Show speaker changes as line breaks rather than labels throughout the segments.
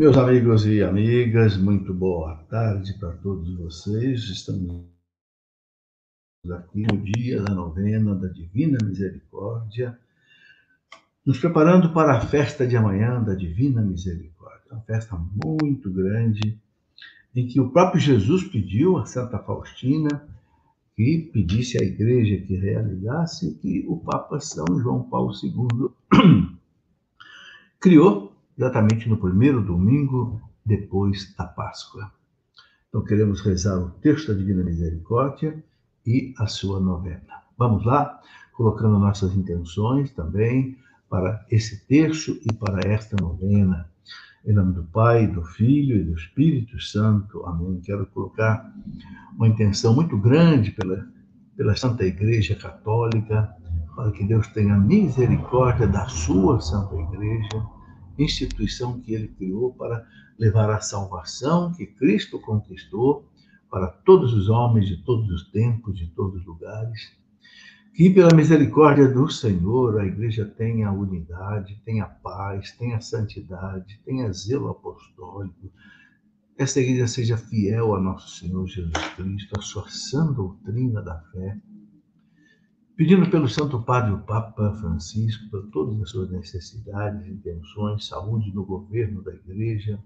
Meus amigos e amigas, muito boa tarde para todos vocês. Estamos aqui no dia da novena da Divina Misericórdia, nos preparando para a festa de amanhã da Divina Misericórdia. Uma festa muito grande, em que o próprio Jesus pediu a Santa Faustina que pedisse à igreja que realizasse que o Papa São João Paulo II criou exatamente no primeiro domingo depois da Páscoa. Então queremos rezar o texto da Divina Misericórdia e a sua novena. Vamos lá, colocando nossas intenções também para esse terço e para esta novena. Em nome do Pai, do Filho e do Espírito Santo. Amém. Quero colocar uma intenção muito grande pela, pela Santa Igreja Católica, para que Deus tenha misericórdia da sua Santa Igreja, instituição que ele criou para levar a salvação que Cristo conquistou para todos os homens de todos os tempos, de todos os lugares que pela misericórdia do Senhor a igreja tenha unidade, tenha paz, tenha santidade, tenha zelo apostólico. Esta igreja seja fiel a nosso Senhor Jesus Cristo, a sua sã doutrina da fé. Pedindo pelo Santo Padre, o Papa Francisco, por todas as suas necessidades, intenções, saúde no governo da igreja,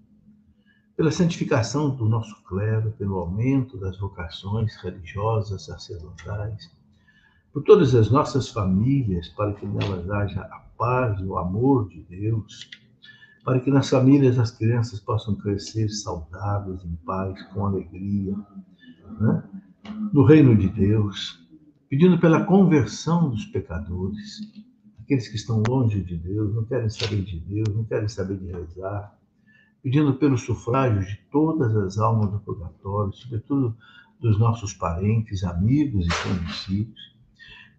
pela santificação do nosso clero, pelo aumento das vocações religiosas, sacerdotais, por todas as nossas famílias, para que nelas haja a paz, o amor de Deus, para que nas famílias as crianças possam crescer saudáveis, em paz, com alegria, né? no reino de Deus, pedindo pela conversão dos pecadores, aqueles que estão longe de Deus, não querem saber de Deus, não querem saber de rezar, pedindo pelo sufrágio de todas as almas do purgatório, sobretudo dos nossos parentes, amigos e conhecidos,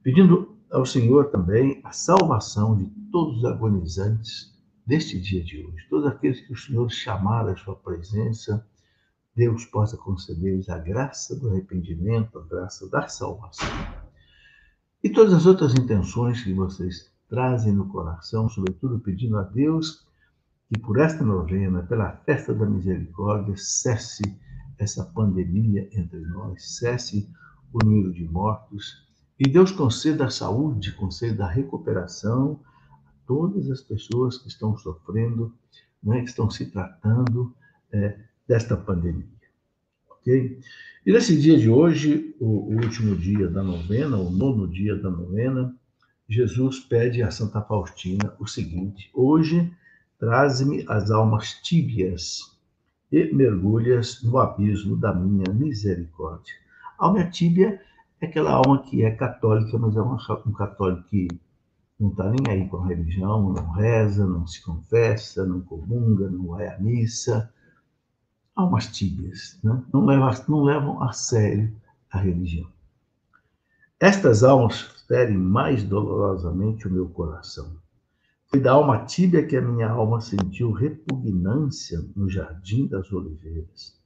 pedindo ao Senhor também a salvação de todos os agonizantes deste dia de hoje, todos aqueles que o Senhor chamar à sua presença, Deus possa conceder-lhes a graça do arrependimento, a graça da salvação. E todas as outras intenções que vocês trazem no coração, sobretudo pedindo a Deus que por esta novena, pela festa da misericórdia, cesse essa pandemia entre nós, cesse o número de mortos, e Deus conceda a saúde, conceda a recuperação a todas as pessoas que estão sofrendo, né, que estão se tratando é, desta pandemia. Ok? E nesse dia de hoje, o, último dia da novena, o nono dia da novena, Jesus pede a Santa Faustina o seguinte: Hoje traze-me as almas tíbias e mergulhas no abismo da minha misericórdia. Alma tíbia é aquela alma que é católica, mas é um católico que não está nem aí com a religião, não reza, não se confessa, não comunga, não vai à missa. Almas tíbias, né? não, levam, não levam a sério a religião. Estas almas ferem mais dolorosamente o meu coração. Foi da alma tíbia que a minha alma sentiu repugnância no jardim das oliveiras.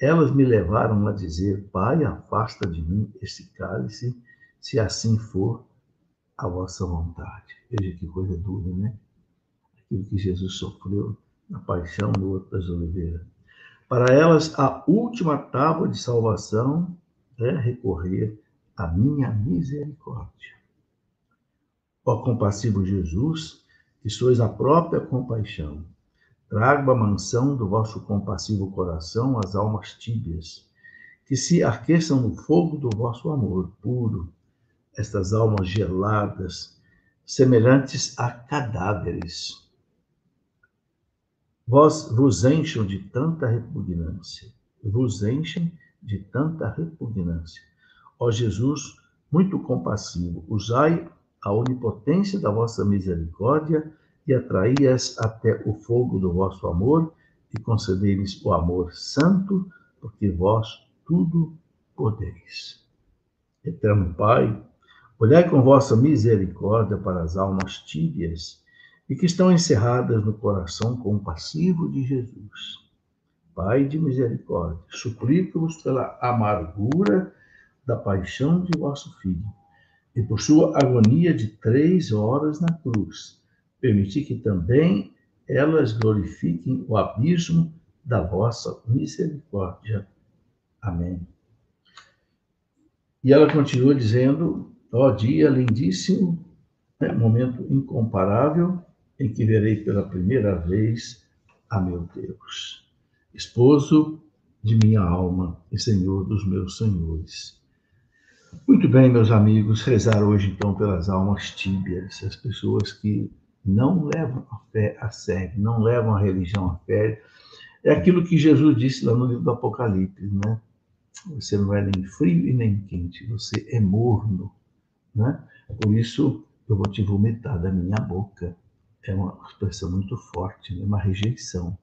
Elas me levaram a dizer: Pai, afasta de mim este cálice, se assim for a vossa vontade. Veja que coisa dura, né? Aquilo que Jesus sofreu na paixão do outro das oliveiras. Para elas, a última tábua de salvação é recorrer à minha misericórdia. Ó compassivo Jesus, que sois a própria compaixão, Trago a mansão do vosso compassivo coração as almas tíbias, que se aqueçam no fogo do vosso amor puro, estas almas geladas, semelhantes a cadáveres. Vós vos encham de tanta repugnância, vos enchem de tanta repugnância. Ó Jesus, muito compassivo, usai a onipotência da vossa misericórdia e atraí-as até o fogo do vosso amor e concedei-lhes o amor santo, porque vós tudo podeis. Eterno Pai, olhai com vossa misericórdia para as almas tíbias e que estão encerradas no coração compassivo de Jesus. Pai de misericórdia, suplico-vos pela amargura da paixão de vosso Filho e por sua agonia de três horas na cruz, permitir que também elas glorifiquem o abismo da vossa misericórdia. Amém. E ela continua dizendo: ó dia lindíssimo, né, momento incomparável em que verei pela primeira vez a meu Deus, esposo de minha alma e Senhor dos meus senhores. Muito bem, meus amigos, rezar hoje então pelas almas tíbias, as pessoas que não levam a fé a sério, não levam a religião a sério. É aquilo que Jesus disse lá no livro do Apocalipse, né? Você não é nem frio e nem quente, você é morno, né? Por isso eu vou te vomitar da minha boca. É uma expressão muito forte, né? uma rejeição.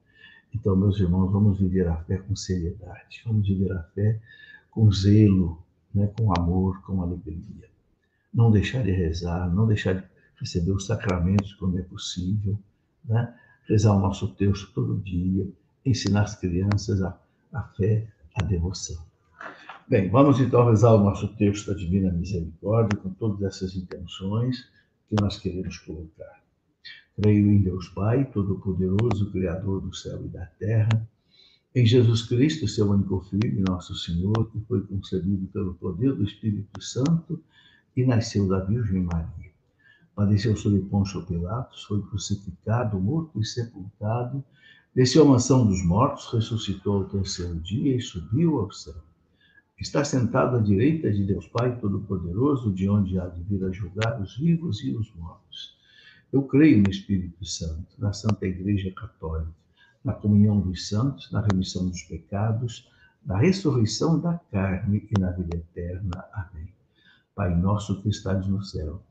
Então, meus irmãos, vamos viver a fé com seriedade, vamos viver a fé com zelo, né? com amor, com alegria. Não deixar de rezar, não deixar de receber os sacramentos quando é possível, né? rezar o nosso texto todo dia, ensinar as crianças a, a fé, a devoção. Bem, vamos então rezar o nosso texto da Divina Misericórdia com todas essas intenções que nós queremos colocar. Creio em Deus Pai, Todo-Poderoso, Criador do céu e da terra, em Jesus Cristo, seu único Filho, nosso Senhor, que foi concebido pelo poder do Espírito Santo e nasceu da Virgem Maria padeceu sob Pôncio Pilatos, foi crucificado, morto e sepultado, desceu à mansão dos mortos, ressuscitou ao terceiro dia e subiu ao céu. Está sentado à direita de Deus Pai Todo-Poderoso, de onde há de vir a julgar os vivos e os mortos. Eu creio no Espírito Santo, na Santa Igreja Católica, na comunhão dos santos, na remissão dos pecados, na ressurreição da carne e na vida eterna. Amém. Pai nosso que estás no céu,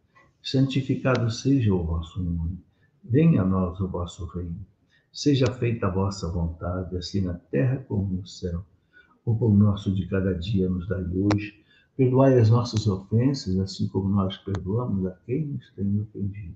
santificado seja o vosso nome. Venha a nós o vosso reino. Seja feita a vossa vontade, assim na terra como no céu. O pão nosso de cada dia nos dai hoje. Perdoai as nossas ofensas, assim como nós perdoamos a quem nos tem ofendido.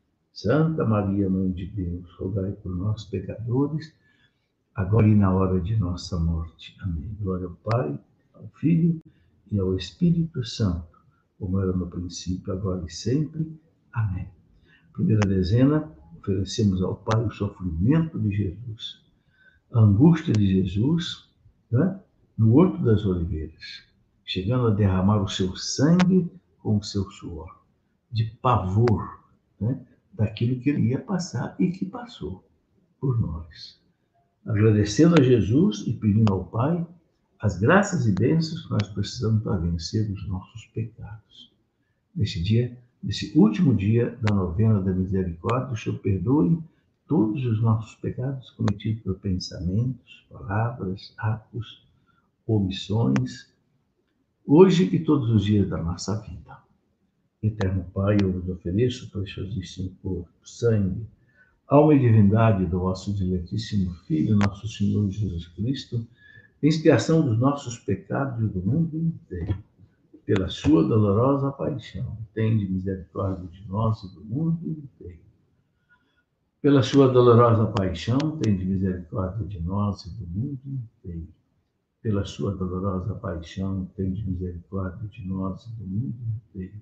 Santa Maria, Mãe de Deus, rogai por nós, pecadores, agora e na hora de nossa morte. Amém. Glória ao Pai, ao Filho e ao Espírito Santo, como era no princípio, agora e sempre Amém. Primeira dezena, oferecemos ao Pai o sofrimento de Jesus, a angústia de Jesus, né? no Horto das Oliveiras, chegando a derramar o seu sangue com o seu suor, de pavor né? Daquilo que ele ia passar e que passou por nós. Agradecendo a Jesus e pedindo ao Pai as graças e bênçãos que nós precisamos para vencer os nossos pecados. Neste dia, nesse último dia da novena da misericórdia, o Senhor perdoe todos os nossos pecados cometidos por pensamentos, palavras, atos, omissões, hoje e todos os dias da nossa vida. Eterno Pai, eu vos ofereço preciosíssimo corpo, sangue, alma e divindade do vosso diletíssimo Filho, nosso Senhor Jesus Cristo, expiação dos nossos pecados e do mundo inteiro pela sua dolorosa paixão, tende misericórdia de nós e do mundo inteiro. Pela sua dolorosa paixão, tende misericórdia de nós e do mundo inteiro. Pela sua dolorosa paixão, tende misericórdia de nós e do mundo inteiro.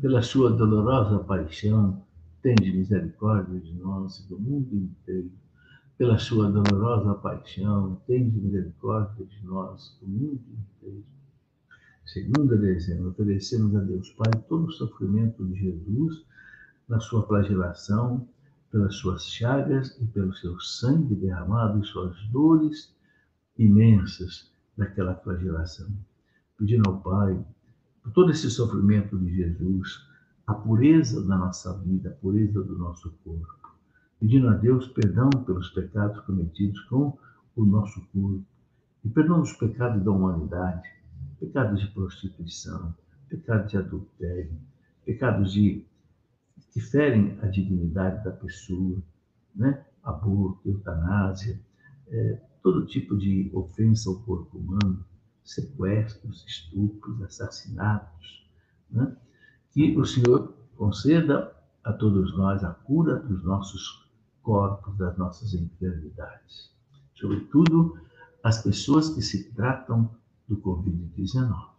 Pela sua dolorosa paixão, tende misericórdia de nós e do mundo inteiro. Pela sua dolorosa paixão, tende misericórdia de nós e do mundo inteiro Segunda dezena, oferecemos a Deus Pai todo o sofrimento de Jesus na sua flagelação, pelas suas chagas e pelo seu sangue derramado e suas dores imensas daquela flagelação. Pedindo ao Pai, por todo esse sofrimento de Jesus, a pureza da nossa vida, a pureza do nosso corpo. Pedindo a Deus perdão pelos pecados cometidos com o nosso corpo e perdão dos pecados da humanidade, pecados de prostituição, pecados de adultério, pecados de que ferem a dignidade da pessoa, né? aborto, eutanásia, é, todo tipo de ofensa ao corpo humano, sequestros, estupros, assassinatos. Né? Que o Senhor conceda a todos nós a cura dos nossos corpos, das nossas enfermidades. Sobretudo, as pessoas que se tratam do Covid-19.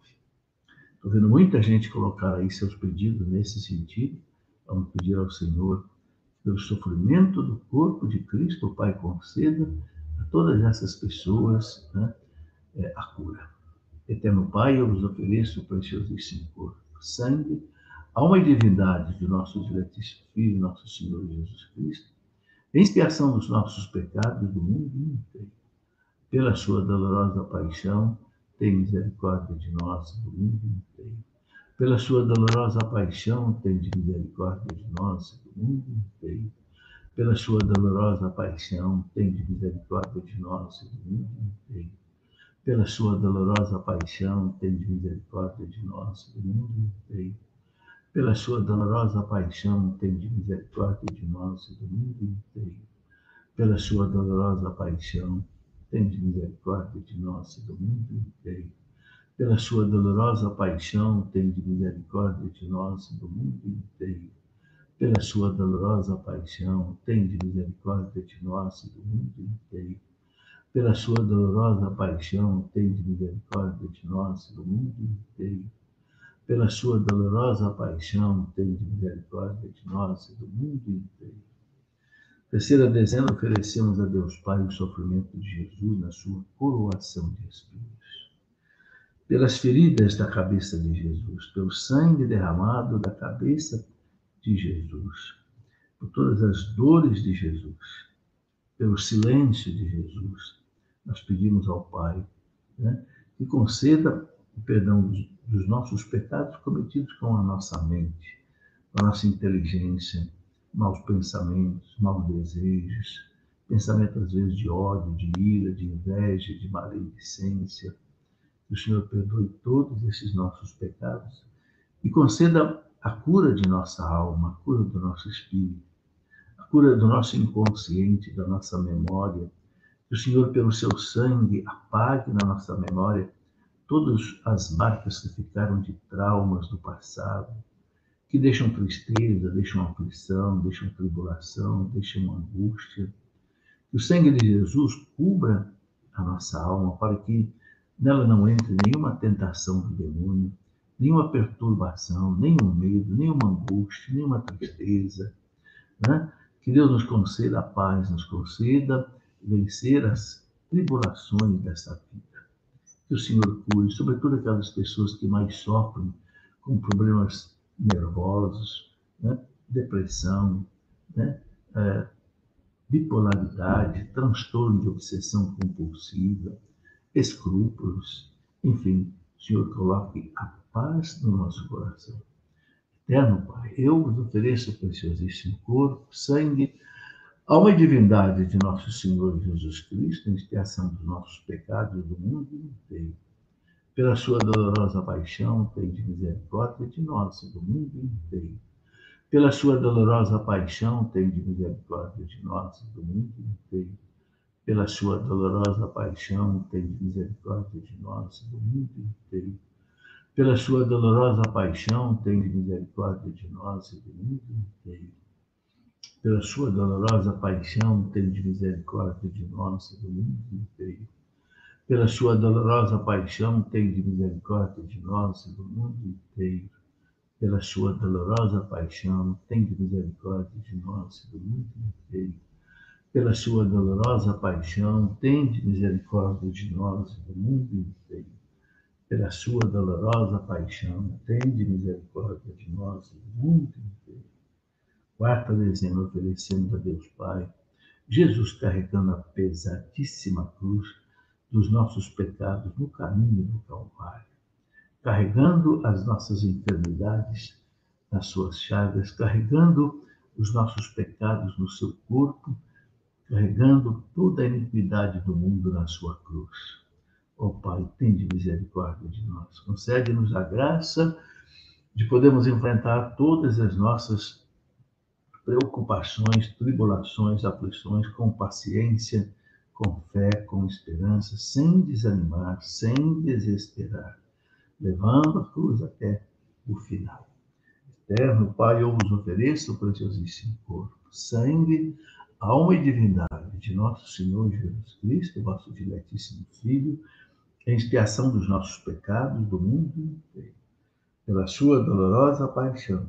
Estou vendo muita gente colocar aí seus pedidos nesse sentido. Vamos pedir ao Senhor, pelo sofrimento do corpo de Cristo, o Pai conceda a todas essas pessoas né, é, a cura. Eterno Pai, eu vos ofereço o preciosíssimo corpo, sangue, alma e divindade do nosso diletíssimo Filho, nosso Senhor Jesus Cristo, em expiação dos nossos pecados do mundo inteiro. Pela sua dolorosa paixão, tem misericórdia de nós do mundo inteiro. Pela sua dolorosa paixão, tem misericórdia de nós do mundo inteiro. Pela sua dolorosa paixão, tem misericórdia de nós do mundo inteiro. Pela sua dolorosa paixão, tem misericórdia de nós do mundo inteiro. Pela sua dolorosa paixão, tem misericórdia de nós do mundo inteiro. Pela sua dolorosa paixão, tende misericórdia de nós do mundo inteiro. Pela sua dolorosa paixão, tende misericórdia de nós do mundo inteiro. Pela sua dolorosa paixão, tende misericórdia de nós do mundo inteiro. Pela sua dolorosa paixão, tende misericórdia de nós do mundo inteiro. Pela sua dolorosa paixão, tende misericórdia de nós do mundo inteiro Terceira dezena, oferecemos a Deus Pai o sofrimento de Jesus na sua coroação de espinhos. Pelas feridas da cabeça de Jesus, pelo sangue derramado da cabeça de Jesus, por todas as dores de Jesus, pelo silêncio de Jesus, nós pedimos ao Pai né, que conceda o perdão dos, dos nossos pecados cometidos com a nossa mente, com a nossa inteligência, maus pensamentos, maus desejos, pensamento às vezes de ódio, de ira, de inveja, de maledicência. Que o Senhor perdoe todos esses nossos pecados e conceda a cura de nossa alma, a cura do nosso espírito, a cura do nosso inconsciente, da nossa memória. Que o Senhor, pelo seu sangue, apague na nossa memória todas as marcas que ficaram de traumas do passado, que deixam tristeza, deixam aflição, deixam tribulação, deixam angústia. Que o sangue de Jesus cubra a nossa alma para que nela não entre nenhuma tentação do demônio, nenhuma perturbação, nenhum medo, nenhuma angústia, nenhuma tristeza. Né? Que Deus nos conceda a paz, nos conceda vencer as tribulações dessa vida. Que o Senhor cure, sobretudo aquelas pessoas que mais sofrem com problemas nervosos, né? depressão, né? É, bipolaridade, transtorno de obsessão compulsiva, escrúpulos, enfim, o Senhor coloque a paz no nosso coração. Eterno Pai, eu vos ofereço o preciosíssimo corpo, sangue, alma e divindade de nosso Senhor Jesus Cristo, em expiação dos nossos pecados do mundo inteiro pela sua dolorosa paixão, de misericórdia de nós do mundo inteiro. Pela sua dolorosa paixão, de misericórdia de nós do mundo inteiro. Pela sua dolorosa paixão, de misericórdia de nós do mundo inteiro. Pela sua dolorosa paixão, de misericórdia de nós do mundo inteiro. Pela sua dolorosa paixão, de misericórdia de nós do mundo inteiro pela sua dolorosa paixão, tem de misericórdia de nós do mundo inteiro. Pela sua dolorosa paixão, tem de misericórdia de nós do mundo inteiro. Pela sua dolorosa paixão, tem de misericórdia de nós do mundo inteiro. Pela sua dolorosa paixão, tem de misericórdia de nós e do mundo inteiro. Quarta dezena, oferecemos a Deus Pai, Jesus carregando a pesadíssima cruz dos nossos pecados no caminho do Calvário, carregando as nossas enfermidades nas suas chagas, carregando os nossos pecados no seu corpo, carregando toda a iniquidade do mundo na sua cruz. Ó oh, Pai, tende misericórdia de nós. Concede-nos a graça de podermos enfrentar todas as nossas preocupações, tribulações, aflições com paciência, com fé, com esperança, sem desanimar, sem desesperar, levando a cruz até o final. Eterno Pai, eu vos ofereço o preciosíssimo corpo, sangue, alma e divindade de nosso Senhor Jesus Cristo, vosso diletíssimo Filho, em expiação dos nossos pecados do mundo inteiro. Pela sua dolorosa paixão,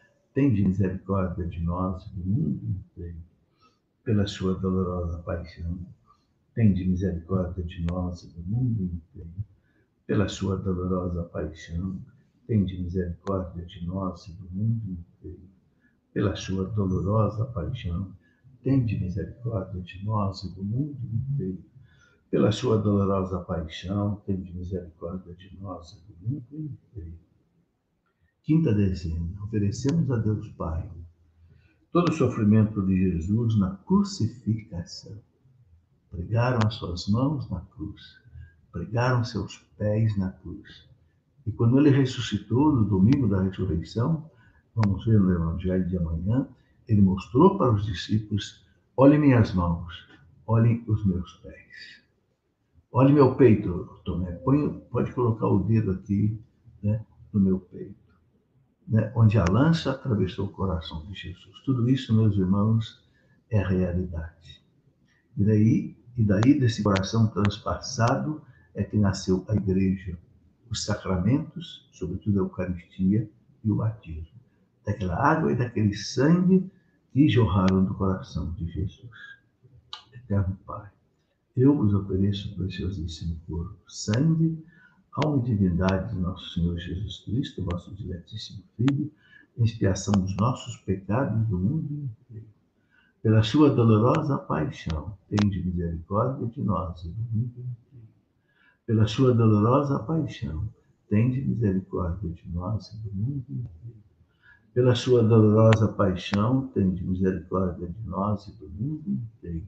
tende misericórdia de nós do mundo inteiro. Pela sua dolorosa paixão, tende misericórdia de nós do mundo inteiro. Pela sua dolorosa paixão, tende misericórdia de nós do mundo inteiro. Pela sua dolorosa paixão, tende misericórdia de nós do mundo inteiro pela sua dolorosa paixão, tende misericórdia de nós do mundo inteiro. Quinta dezena, oferecemos a Deus Pai todo o sofrimento de Jesus na crucificação. Pregaram as suas mãos na cruz, pregaram seus pés na cruz. E quando ele ressuscitou no domingo da ressurreição, vamos ver no Evangelho de amanhã, ele mostrou para os discípulos: olhem minhas mãos, olhem os meus pés. Olhe meu peito, Tomé. Põe, pode colocar o dedo aqui né, no meu peito. Né, onde a lança atravessou o coração de Jesus. Tudo isso, meus irmãos, é realidade. E daí, e daí desse coração transpassado é que nasceu a igreja, os sacramentos, sobretudo a Eucaristia e o batismo. Daquela água e daquele sangue que jorraram do coração de Jesus. Eterno Pai eu vos ofereço o preciosíssimo corpo, sangue, alma e divindade de nosso Senhor Jesus Cristo, vosso diletíssimo Filho, expiação dos nossos pecados do mundo inteiro. Pela sua dolorosa paixão, tende misericórdia de nós e do mundo inteiro. Pela sua dolorosa paixão, tende misericórdia de nós e do mundo inteiro. Pela sua dolorosa paixão, tende misericórdia de nós e do mundo inteiro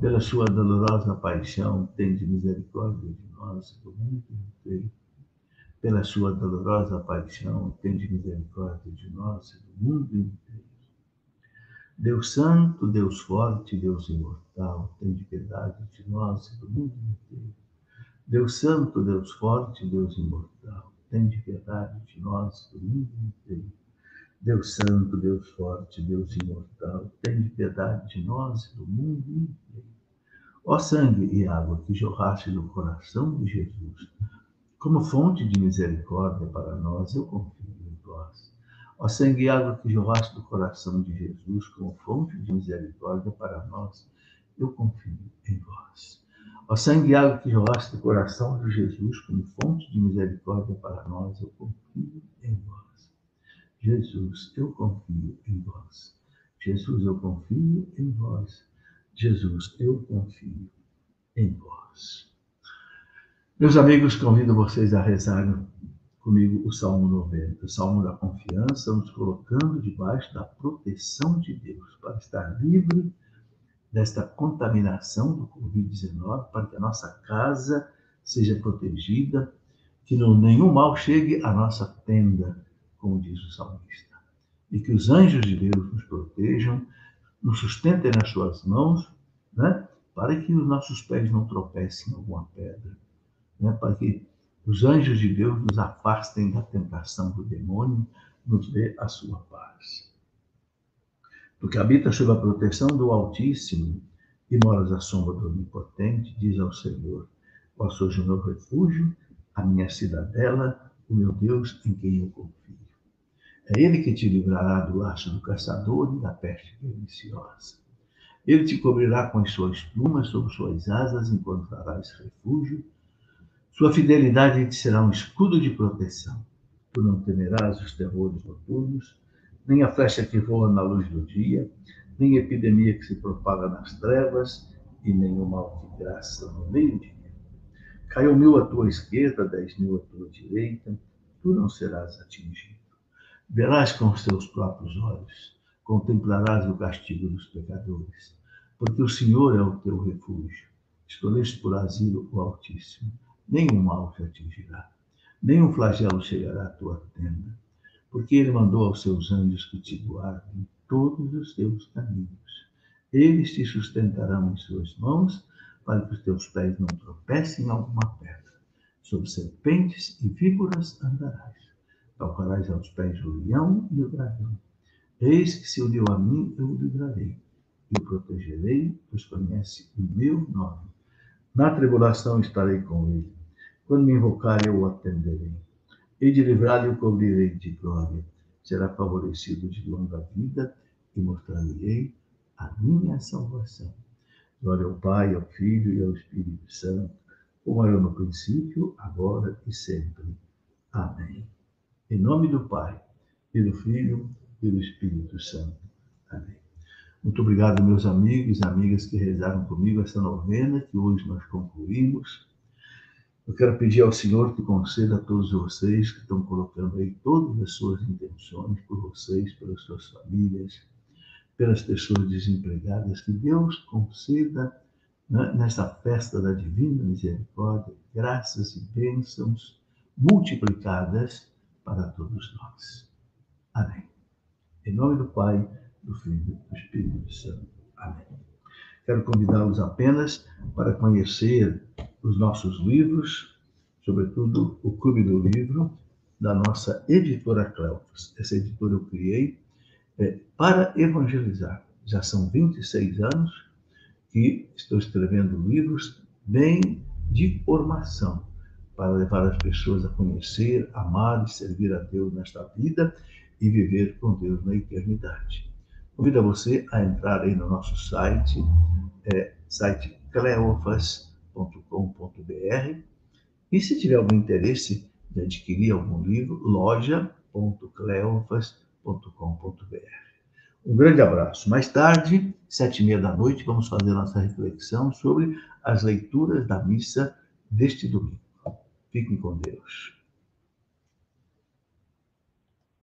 pela sua dolorosa paixão, tende misericórdia de nós do mundo inteiro. Pela sua dolorosa paixão, tende misericórdia de nós do mundo inteiro. Deus Santo, Deus Forte, Deus Imortal, tende piedade de nós e do mundo inteiro. Deus Santo, Deus Forte, Deus Imortal, tende piedade de nós e do mundo inteiro. Deus Santo, Deus Forte, Deus Imortal, tende piedade de nós e do mundo inteiro. Ó sangue e água que jorraste do coração de Jesus, como fonte de misericórdia para nós, eu confio em vós. Ó sangue e água que jorraste do coração de Jesus, como fonte de misericórdia para nós, eu confio em vós. Ó sangue e água que jorraste do coração de Jesus, como fonte de misericórdia para nós, eu confio em vós. Jesus, eu confio em vós. Jesus, eu confio em vós. Jesus, eu confio em vós. Meus amigos, convido vocês a rezar comigo o Salmo 90, o Salmo da confiança, nos colocando debaixo da proteção de Deus, para estar livre desta contaminação do Covid-19, para que a nossa casa seja protegida, que nenhum mal chegue à nossa tenda, como diz o salmista. E que os anjos de Deus nos protejam, nos sustentem nas suas mãos, né? para que os nossos pés não tropecem em alguma pedra, né? para que os anjos de Deus nos afastem da tentação do demônio, nos dê a sua paz. Tu que habita sob a proteção do Altíssimo e moras à sombra do Onipotente, diz ao Senhor: Vós sois o meu refúgio, a minha cidadela, o meu Deus em quem eu confio. É Ele que te livrará do laço do caçador e da peste perniciosa. Ele te cobrirá com as suas plumas, sob suas asas encontrarás refúgio. Sua fidelidade te será um escudo de proteção. Tu não temerás os terrores noturnos, nem a flecha que voa na luz do dia, nem a epidemia que se propaga nas trevas, e nem o mal que graça no meio-dia. Caiu mil à tua esquerda, dez mil à tua direita, tu não serás atingido. Verás com os teus próprios olhos, contemplarás o castigo dos pecadores, porque o Senhor é o teu refúgio. Escolheste por asilo o Altíssimo, nenhum mal te atingirá, nenhum flagelo chegará à tua tenda, porque ele mandou aos seus anjos que te guardem todos os teus caminhos. Eles te sustentarão em suas mãos, para que os teus pés não tropecem em alguma pedra. Sobre serpentes e víboras andarás. Tocarás aos pés o leão e o dragão. Eis que se uniu a mim, eu o livrarei e o protegerei, pois conhece o meu nome. Na tribulação estarei com ele. Quando me invocar, eu o atenderei. E de livrar-lhe o cobrirei de glória. Será favorecido de longa vida e mostrar-lhe-ei a minha salvação. Glória ao Pai, ao Filho e ao Espírito Santo, como era no princípio, agora e sempre. Amém. Em nome do Pai, e do Filho e do Espírito Santo. Amém. Muito obrigado, meus amigos e amigas que rezaram comigo essa novena que hoje nós concluímos. Eu quero pedir ao Senhor que conceda a todos vocês que estão colocando aí todas as suas intenções por vocês, pelas suas famílias, pelas pessoas desempregadas, que Deus conceda né, nesta festa da Divina Misericórdia graças e bênçãos multiplicadas para todos nós. Amém. Em nome do Pai, do Filho e do Espírito Santo. Amém. Quero convidá-los apenas para conhecer os nossos livros, sobretudo o Clube do Livro, da nossa editora Cleofas. Essa editora eu criei é, para evangelizar. Já são 26 anos que estou escrevendo livros bem de formação, para levar as pessoas a conhecer, amar e servir a Deus nesta vida e viver com Deus na eternidade. Convido a você a entrar aí no nosso site, é, site cleofas.com.br e se tiver algum interesse de adquirir algum livro, loja.cleofas.com.br. Um grande abraço. Mais tarde, sete e meia da noite, vamos fazer nossa reflexão sobre as leituras da missa deste domingo. Fiquem com Deus.